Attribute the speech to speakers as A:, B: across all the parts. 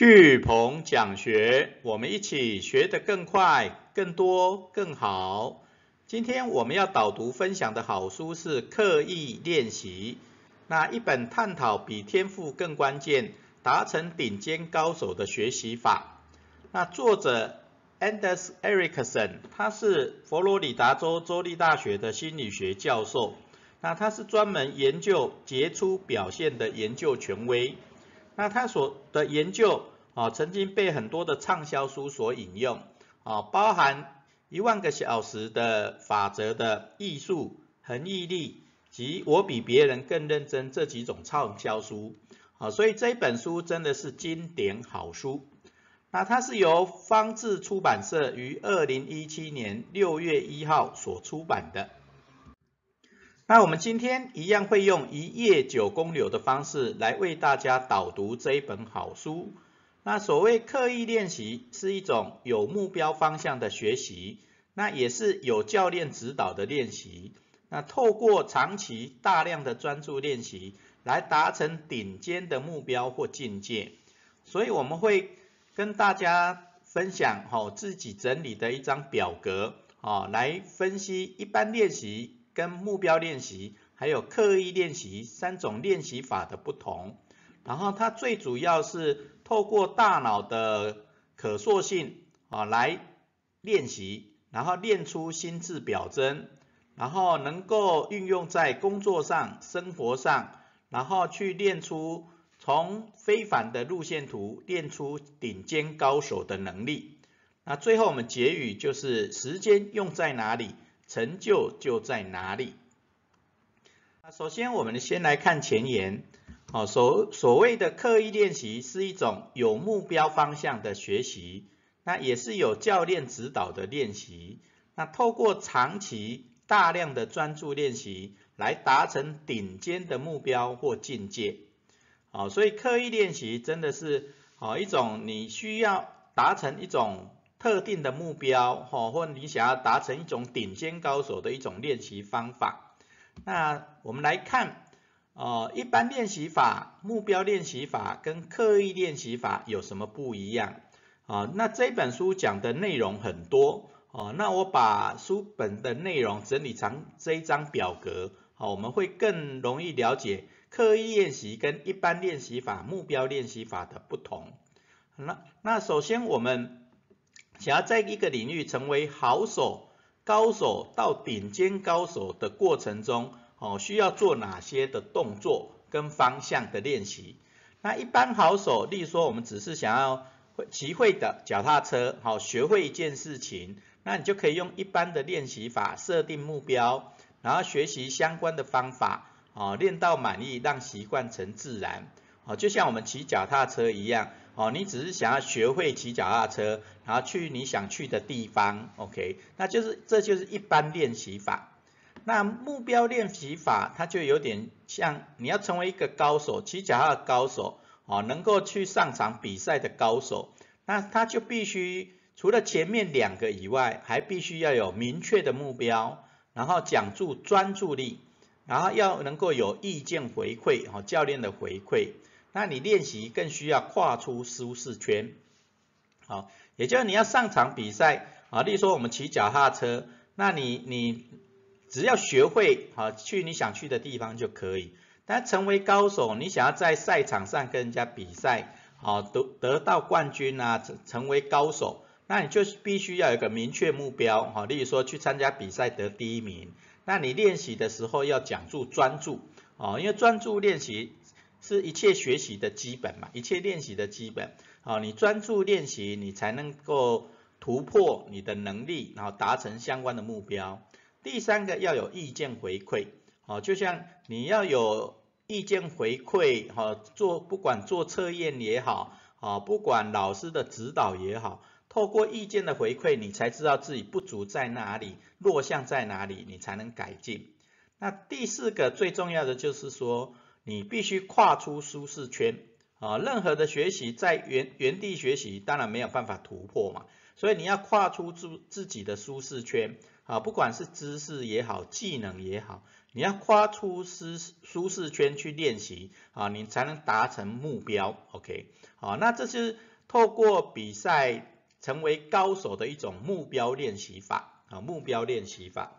A: 巨鹏讲学，我们一起学得更快、更多、更好。今天我们要导读分享的好书是《刻意练习》，那一本探讨比天赋更关键、达成顶尖高手的学习法。那作者 Anders Ericsson，他是佛罗里达州州立大学的心理学教授，那他是专门研究杰出表现的研究权威。那他所的研究啊，曾经被很多的畅销书所引用啊，包含一万个小时的法则的艺术、恒毅力及我比别人更认真这几种畅销书啊，所以这本书真的是经典好书。那它是由方志出版社于二零一七年六月一号所出版的。那我们今天一样会用一页九公流的方式来为大家导读这一本好书。那所谓刻意练习是一种有目标方向的学习，那也是有教练指导的练习。那透过长期大量的专注练习来达成顶尖的目标或境界。所以我们会跟大家分享好自己整理的一张表格啊，来分析一般练习。跟目标练习还有刻意练习三种练习法的不同，然后它最主要是透过大脑的可塑性啊来练习，然后练出心智表征，然后能够运用在工作上、生活上，然后去练出从非凡的路线图练出顶尖高手的能力。那最后我们结语就是时间用在哪里？成就就在哪里？那首先我们先来看前言。哦，所所谓的刻意练习是一种有目标方向的学习，那也是有教练指导的练习。那透过长期大量的专注练习，来达成顶尖的目标或境界。哦，所以刻意练习真的是哦一种你需要达成一种。特定的目标，哈，或你想要达成一种顶尖高手的一种练习方法。那我们来看，呃，一般练习法、目标练习法跟刻意练习法有什么不一样？啊，那这本书讲的内容很多，哦，那我把书本的内容整理成这一张表格，好，我们会更容易了解刻意练习跟一般练习法、目标练习法的不同。那那首先我们。想要在一个领域成为好手、高手到顶尖高手的过程中，哦，需要做哪些的动作跟方向的练习？那一般好手，例如说我们只是想要骑会的脚踏车，好，学会一件事情，那你就可以用一般的练习法设定目标，然后学习相关的方法，哦，练到满意，让习惯成自然，哦，就像我们骑脚踏车一样。哦，你只是想要学会骑脚踏车，然后去你想去的地方，OK？那就是这就是一般练习法。那目标练习法，它就有点像你要成为一个高手，骑脚踏高手，哦，能够去上场比赛的高手，那他就必须除了前面两个以外，还必须要有明确的目标，然后讲注专注力，然后要能够有意见回馈，哦，教练的回馈。那你练习更需要跨出舒适圈，好，也就是你要上场比赛啊，例如说我们骑脚踏车，那你你只要学会啊去你想去的地方就可以。但成为高手，你想要在赛场上跟人家比赛，好得得到冠军啊，成成为高手，那你就必须要有一个明确目标，好，例如说去参加比赛得第一名，那你练习的时候要讲注专注，哦，因为专注练习。是一切学习的基本嘛，一切练习的基本。好，你专注练习，你才能够突破你的能力，然后达成相关的目标。第三个要有意见回馈，好，就像你要有意见回馈，好，做不管做测验也好，好，不管老师的指导也好，透过意见的回馈，你才知道自己不足在哪里，弱项在哪里，你才能改进。那第四个最重要的就是说。你必须跨出舒适圈，啊，任何的学习在原原地学习，当然没有办法突破嘛。所以你要跨出自自己的舒适圈啊，不管是知识也好，技能也好，你要跨出舒舒适圈去练习啊，你才能达成目标。OK，好，那这是透过比赛成为高手的一种目标练习法啊，目标练习法。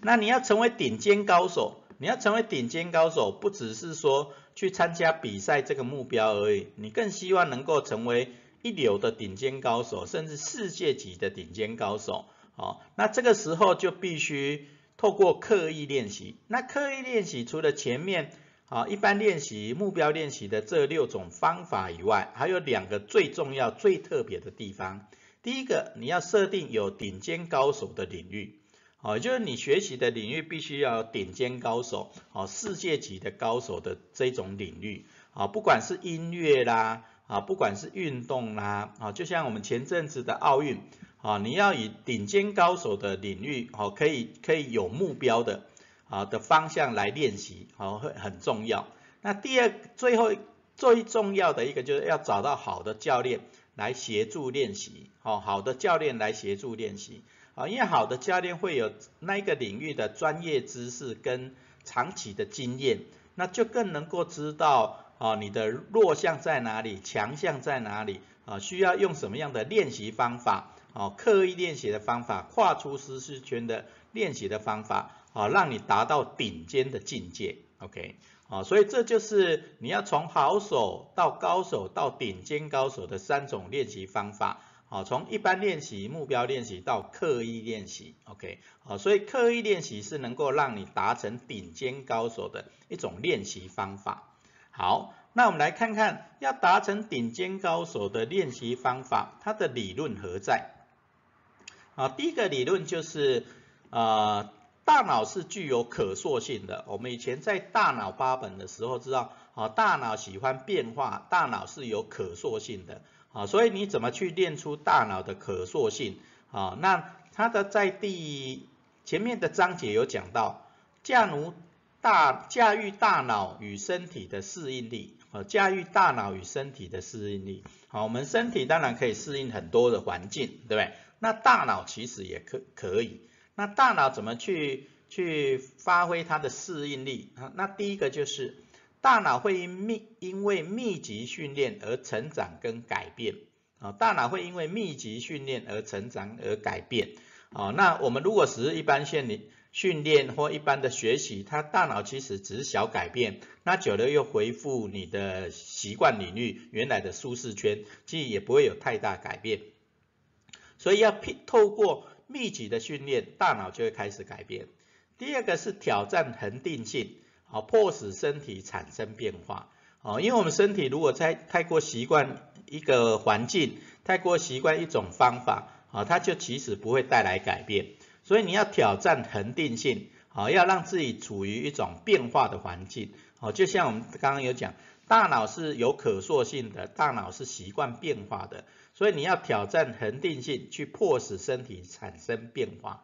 A: 那你要成为顶尖高手，你要成为顶尖高手，不只是说去参加比赛这个目标而已，你更希望能够成为。一流的顶尖高手，甚至世界级的顶尖高手，哦，那这个时候就必须透过刻意练习。那刻意练习除了前面啊一般练习、目标练习的这六种方法以外，还有两个最重要、最特别的地方。第一个，你要设定有顶尖高手的领域，哦，就是你学习的领域必须要顶尖高手，哦，世界级的高手的这种领域，啊，不管是音乐啦。啊，不管是运动啦，啊，就像我们前阵子的奥运，啊，你要以顶尖高手的领域，哦，可以可以有目标的，啊的方向来练习，哦，会很重要。那第二，最后最重要的一个就是要找到好的教练来协助练习，哦，好的教练来协助练习，啊，因为好的教练会有那一个领域的专业知识跟长期的经验，那就更能够知道。啊，你的弱项在哪里？强项在哪里？啊，需要用什么样的练习方法？啊，刻意练习的方法，跨出舒适圈的练习的方法，啊，让你达到顶尖的境界。OK，啊，所以这就是你要从好手到高手到顶尖高手的三种练习方法。好，从一般练习、目标练习到刻意练习。OK，好，所以刻意练习是能够让你达成顶尖高手的一种练习方法。好，那我们来看看要达成顶尖高手的练习方法，它的理论何在？啊，第一个理论就是呃，大脑是具有可塑性的。我们以前在大脑八本的时候知道，啊，大脑喜欢变化，大脑是有可塑性的。啊，所以你怎么去练出大脑的可塑性？啊，那它的在第前面的章节有讲到，假如大驾驭大脑与身体的适应力，啊，驾驭大脑与身体的适应力，好，我们身体当然可以适应很多的环境，对不对？那大脑其实也可可以，那大脑怎么去去发挥它的适应力？啊，那第一个就是大脑会因密因为密集训练而成长跟改变，啊，大脑会因为密集训练而成长而改变，啊，那我们如果只是一般训练。训练或一般的学习，它大脑其实只是小改变，那久了又恢复你的习惯领域原来的舒适圈，其实也不会有太大改变。所以要透过密集的训练，大脑就会开始改变。第二个是挑战恒定性，好，迫使身体产生变化，哦，因为我们身体如果在太过习惯一个环境，太过习惯一种方法，啊，它就其实不会带来改变。所以你要挑战恒定性，好，要让自己处于一种变化的环境，好，就像我们刚刚有讲，大脑是有可塑性的，大脑是习惯变化的，所以你要挑战恒定性，去迫使身体产生变化。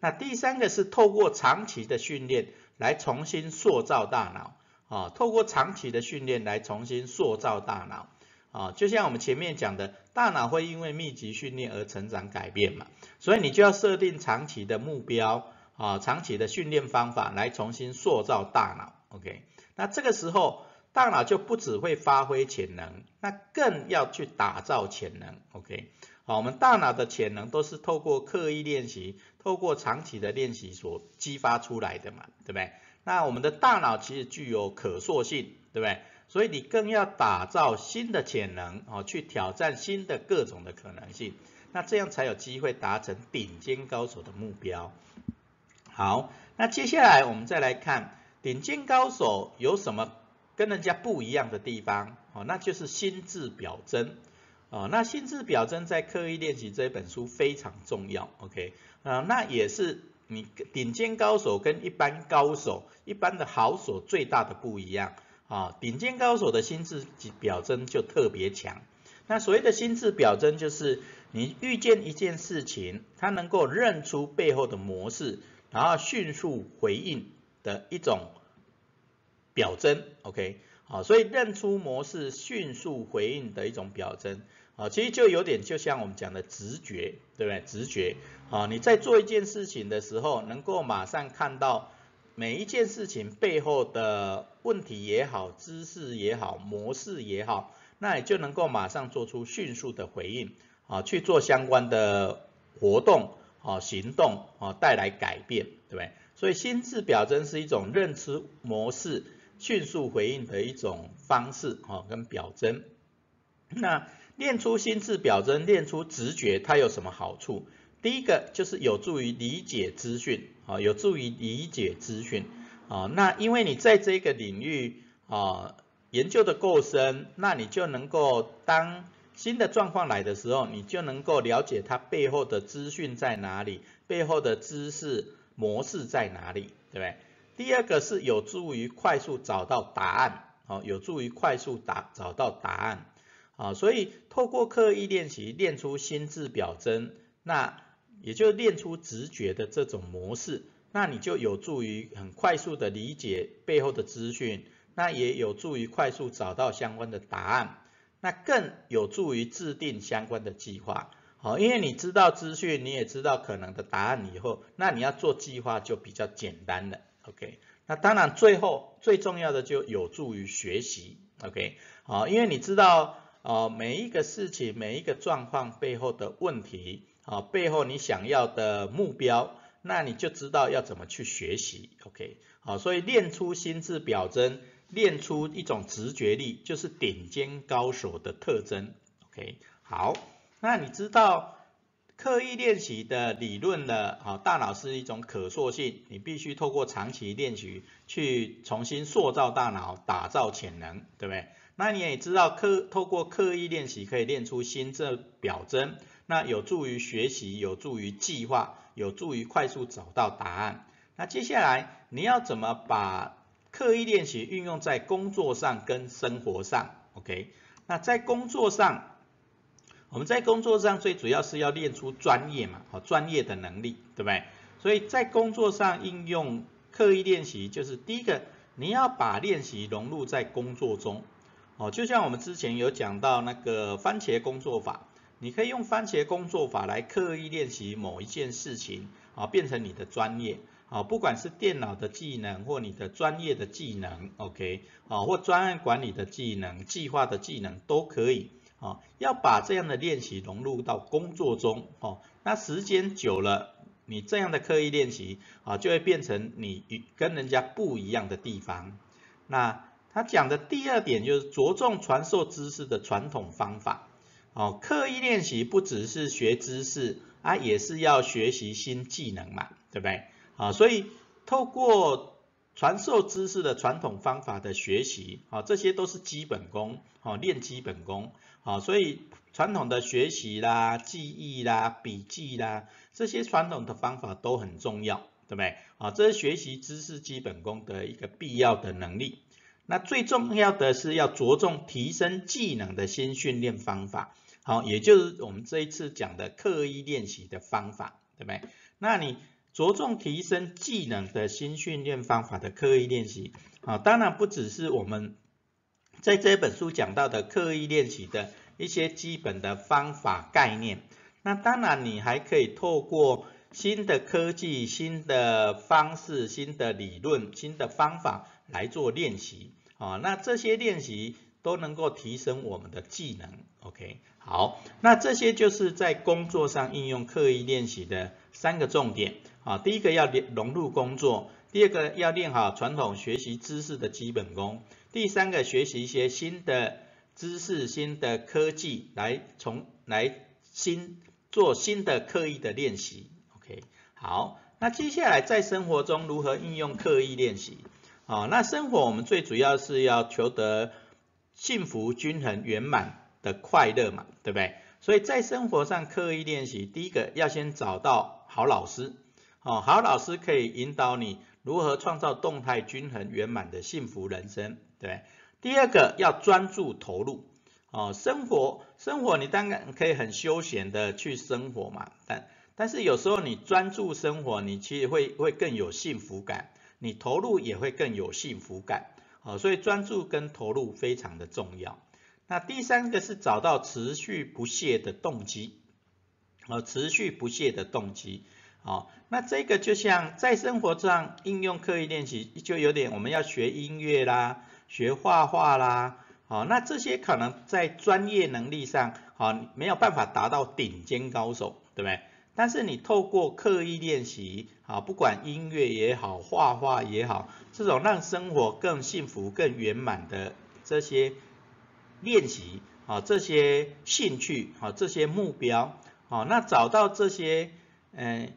A: 那第三个是透过长期的训练来重新塑造大脑，啊，透过长期的训练来重新塑造大脑。啊，就像我们前面讲的，大脑会因为密集训练而成长改变嘛，所以你就要设定长期的目标啊，长期的训练方法来重新塑造大脑。OK，那这个时候大脑就不只会发挥潜能，那更要去打造潜能。OK，好，我们大脑的潜能都是透过刻意练习，透过长期的练习所激发出来的嘛，对不对？那我们的大脑其实具有可塑性，对不对？所以你更要打造新的潜能哦，去挑战新的各种的可能性，那这样才有机会达成顶尖高手的目标。好，那接下来我们再来看顶尖高手有什么跟人家不一样的地方哦，那就是心智表征哦。那心智表征在刻意练习这本书非常重要，OK 啊，那也是你顶尖高手跟一般高手、一般的好手最大的不一样。啊，顶尖高手的心智表征就特别强。那所谓的心智表征，就是你遇见一件事情，他能够认出背后的模式，然后迅速回应的一种表征。OK，好，所以认出模式，迅速回应的一种表征，啊，其实就有点就像我们讲的直觉，对不对？直觉，啊，你在做一件事情的时候，能够马上看到每一件事情背后的问题也好，知识也好，模式也好，那你就能够马上做出迅速的回应，啊，去做相关的活动，啊，行动，啊，带来改变，对不对？所以心智表征是一种认知模式。迅速回应的一种方式，哈，跟表征。那练出心智表征，练出直觉，它有什么好处？第一个就是有助于理解资讯，啊，有助于理解资讯，啊，那因为你在这个领域，啊，研究的够深，那你就能够当新的状况来的时候，你就能够了解它背后的资讯在哪里，背后的知识模式在哪里，对不对？第二个是有助于快速找到答案，好，有助于快速答找到答案，啊，所以透过刻意练习练出心智表征，那也就练出直觉的这种模式，那你就有助于很快速的理解背后的资讯，那也有助于快速找到相关的答案，那更有助于制定相关的计划，好，因为你知道资讯，你也知道可能的答案以后，那你要做计划就比较简单了。OK，那当然最后最重要的就有助于学习，OK，好，因为你知道，呃，每一个事情、每一个状况背后的问题，啊，背后你想要的目标，那你就知道要怎么去学习，OK，好，所以练出心智表征，练出一种直觉力，就是顶尖高手的特征，OK，好，那你知道。刻意练习的理论呢，啊，大脑是一种可塑性，你必须透过长期练习去重新塑造大脑，打造潜能，对不对？那你也知道，刻透过刻意练习可以练出心智表征，那有助于学习，有助于计划，有助于快速找到答案。那接下来你要怎么把刻意练习运用在工作上跟生活上？OK？那在工作上。我们在工作上最主要是要练出专业嘛，好专业的能力，对不对？所以在工作上应用刻意练习，就是第一个，你要把练习融入在工作中，哦，就像我们之前有讲到那个番茄工作法，你可以用番茄工作法来刻意练习某一件事情，啊，变成你的专业，啊，不管是电脑的技能或你的专业的技能，OK，啊，或专案管理的技能、计划的技能都可以。要把这样的练习融入到工作中，哦，那时间久了，你这样的刻意练习啊，就会变成你跟人家不一样的地方。那他讲的第二点就是着重传授知识的传统方法。哦，刻意练习不只是学知识啊，也是要学习新技能嘛，对不对？啊，所以透过传授知识的传统方法的学习，啊，这些都是基本功，啊，练基本功，啊，所以传统的学习啦、记忆啦、笔记啦，这些传统的方法都很重要，对不对？啊，这是学习知识基本功的一个必要的能力。那最重要的是要着重提升技能的新训练方法，好，也就是我们这一次讲的刻意练习的方法，对不对？那你。着重提升技能的新训练方法的刻意练习，啊，当然不只是我们在这本书讲到的刻意练习的一些基本的方法概念，那当然你还可以透过新的科技、新的方式、新的理论、新的方法来做练习，啊，那这些练习都能够提升我们的技能，OK，好，那这些就是在工作上应用刻意练习的三个重点。啊，第一个要融入工作，第二个要练好传统学习知识的基本功，第三个学习一些新的知识、新的科技来从来新做新的刻意的练习。OK，好，那接下来在生活中如何应用刻意练习？啊，那生活我们最主要是要求得幸福、均衡、圆满的快乐嘛，对不对？所以在生活上刻意练习，第一个要先找到好老师。哦，好老师可以引导你如何创造动态、均衡、圆满的幸福人生，对。第二个要专注投入，哦，生活生活你当然可以很休闲的去生活嘛，但但是有时候你专注生活，你其实会会更有幸福感，你投入也会更有幸福感，好，所以专注跟投入非常的重要。那第三个是找到持续不懈的动机，哦，持续不懈的动机，好，那这个就像在生活上应用刻意练习，就有点我们要学音乐啦，学画画啦，好，那这些可能在专业能力上，好，没有办法达到顶尖高手，对不对？但是你透过刻意练习，啊，不管音乐也好，画画也好，这种让生活更幸福、更圆满的这些练习，啊，这些兴趣，啊，这些目标，啊，那找到这些，嗯，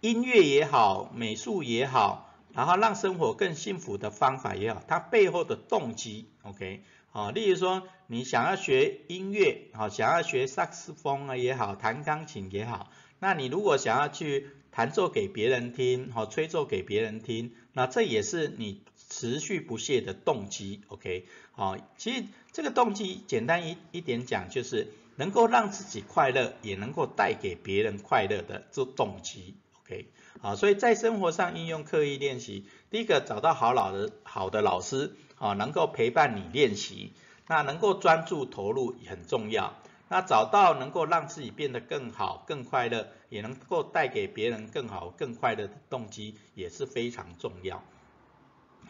A: 音乐也好，美术也好，然后让生活更幸福的方法也好，它背后的动机，OK。啊，例如说你想要学音乐，好，想要学萨克斯风啊也好，弹钢琴也好，那你如果想要去弹奏给别人听，好，吹奏给别人听，那这也是你持续不懈的动机，OK，好，其实这个动机简单一一点讲，就是能够让自己快乐，也能够带给别人快乐的这动机，OK，好，所以在生活上应用刻意练习，第一个找到好老的好的老师。啊，能够陪伴你练习，那能够专注投入也很重要。那找到能够让自己变得更好、更快乐，也能够带给别人更好、更快乐的动机，也是非常重要。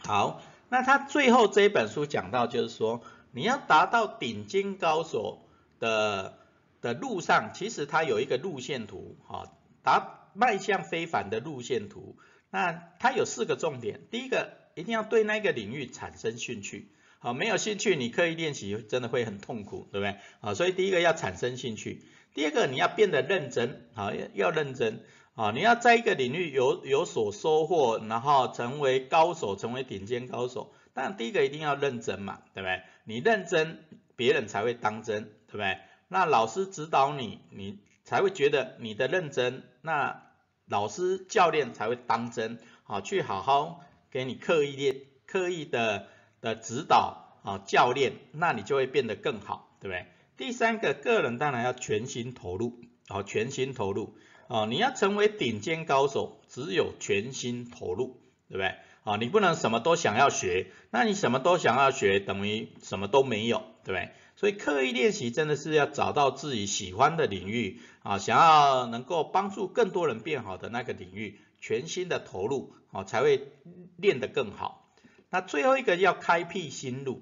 A: 好，那他最后这一本书讲到，就是说你要达到顶尖高手的的路上，其实他有一个路线图，哈，达迈向非凡的路线图。那它有四个重点，第一个。一定要对那个领域产生兴趣，好，没有兴趣你刻意练习真的会很痛苦，对不对？啊，所以第一个要产生兴趣，第二个你要变得认真，啊，要要认真，啊，你要在一个领域有有所收获，然后成为高手，成为顶尖高手。但第一个一定要认真嘛，对不对？你认真，别人才会当真，对不对？那老师指导你，你才会觉得你的认真，那老师教练才会当真，好，去好好。给你刻意练、刻意的的指导啊，教练，那你就会变得更好，对不对？第三个，个人当然要全心投入，啊，全心投入，啊，你要成为顶尖高手，只有全心投入，对不对？啊，你不能什么都想要学，那你什么都想要学，等于什么都没有，对不对？所以刻意练习真的是要找到自己喜欢的领域，啊，想要能够帮助更多人变好的那个领域。全新的投入，啊，才会练得更好。那最后一个要开辟新路，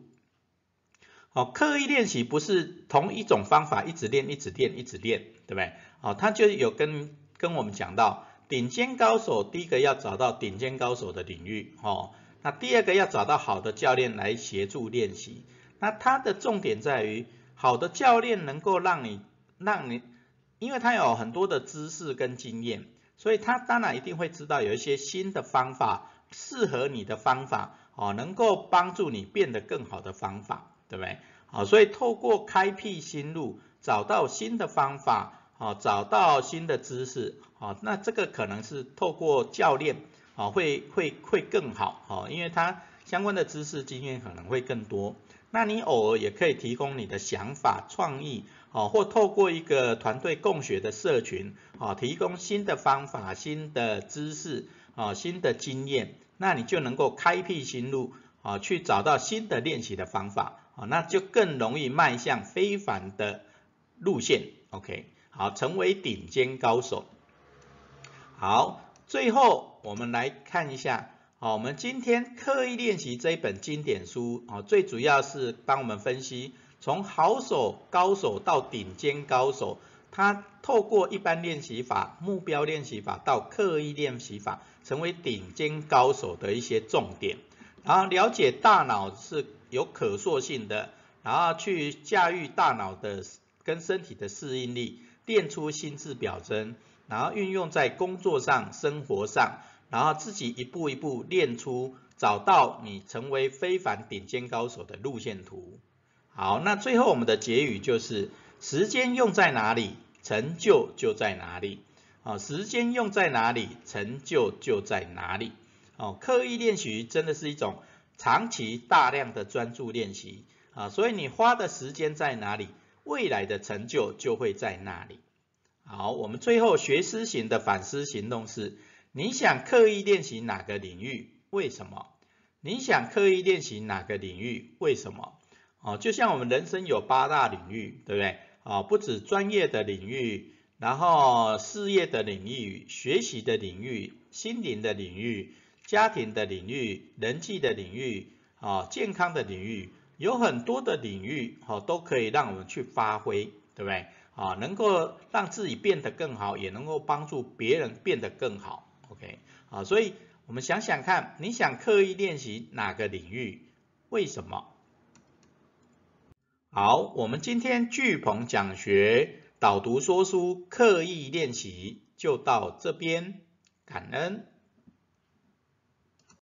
A: 哦，刻意练习不是同一种方法一直练，一直练，一直练，对不对？哦，他就有跟跟我们讲到，顶尖高手第一个要找到顶尖高手的领域，哦，那第二个要找到好的教练来协助练习。那他的重点在于，好的教练能够让你，让你，因为他有很多的知识跟经验。所以他当然一定会知道有一些新的方法，适合你的方法，哦，能够帮助你变得更好的方法，对不对？好，所以透过开辟新路，找到新的方法，好，找到新的知识，好，那这个可能是透过教练，哦，会会会更好，哦，因为他相关的知识经验可能会更多。那你偶尔也可以提供你的想法、创意。哦，或透过一个团队共学的社群，啊，提供新的方法、新的知识、啊，新的经验，那你就能够开辟新路，啊，去找到新的练习的方法，啊，那就更容易迈向非凡的路线，OK，好，成为顶尖高手。好，最后我们来看一下，好，我们今天刻意练习这一本经典书，啊，最主要是帮我们分析。从好手、高手到顶尖高手，他透过一般练习法、目标练习法到刻意练习法，成为顶尖高手的一些重点。然后了解大脑是有可塑性的，然后去驾驭大脑的跟身体的适应力，练出心智表征，然后运用在工作上、生活上，然后自己一步一步练出，找到你成为非凡顶尖高手的路线图。好，那最后我们的结语就是：时间用在哪里，成就就在哪里。啊，时间用在哪里，成就就在哪里。哦，刻意练习真的是一种长期大量的专注练习啊，所以你花的时间在哪里，未来的成就就会在那里。好，我们最后学思型的反思行动是：你想刻意练习哪个领域？为什么？你想刻意练习哪个领域？为什么？哦，就像我们人生有八大领域，对不对？啊，不止专业的领域，然后事业的领域、学习的领域、心灵的领域、家庭的领域、人际的领域，啊，健康的领域，有很多的领域，哦，都可以让我们去发挥，对不对？啊，能够让自己变得更好，也能够帮助别人变得更好，OK？好，所以我们想想看，你想刻意练习哪个领域？为什么？好，我们今天巨鹏讲学导读说书刻意练习就到这边，感恩。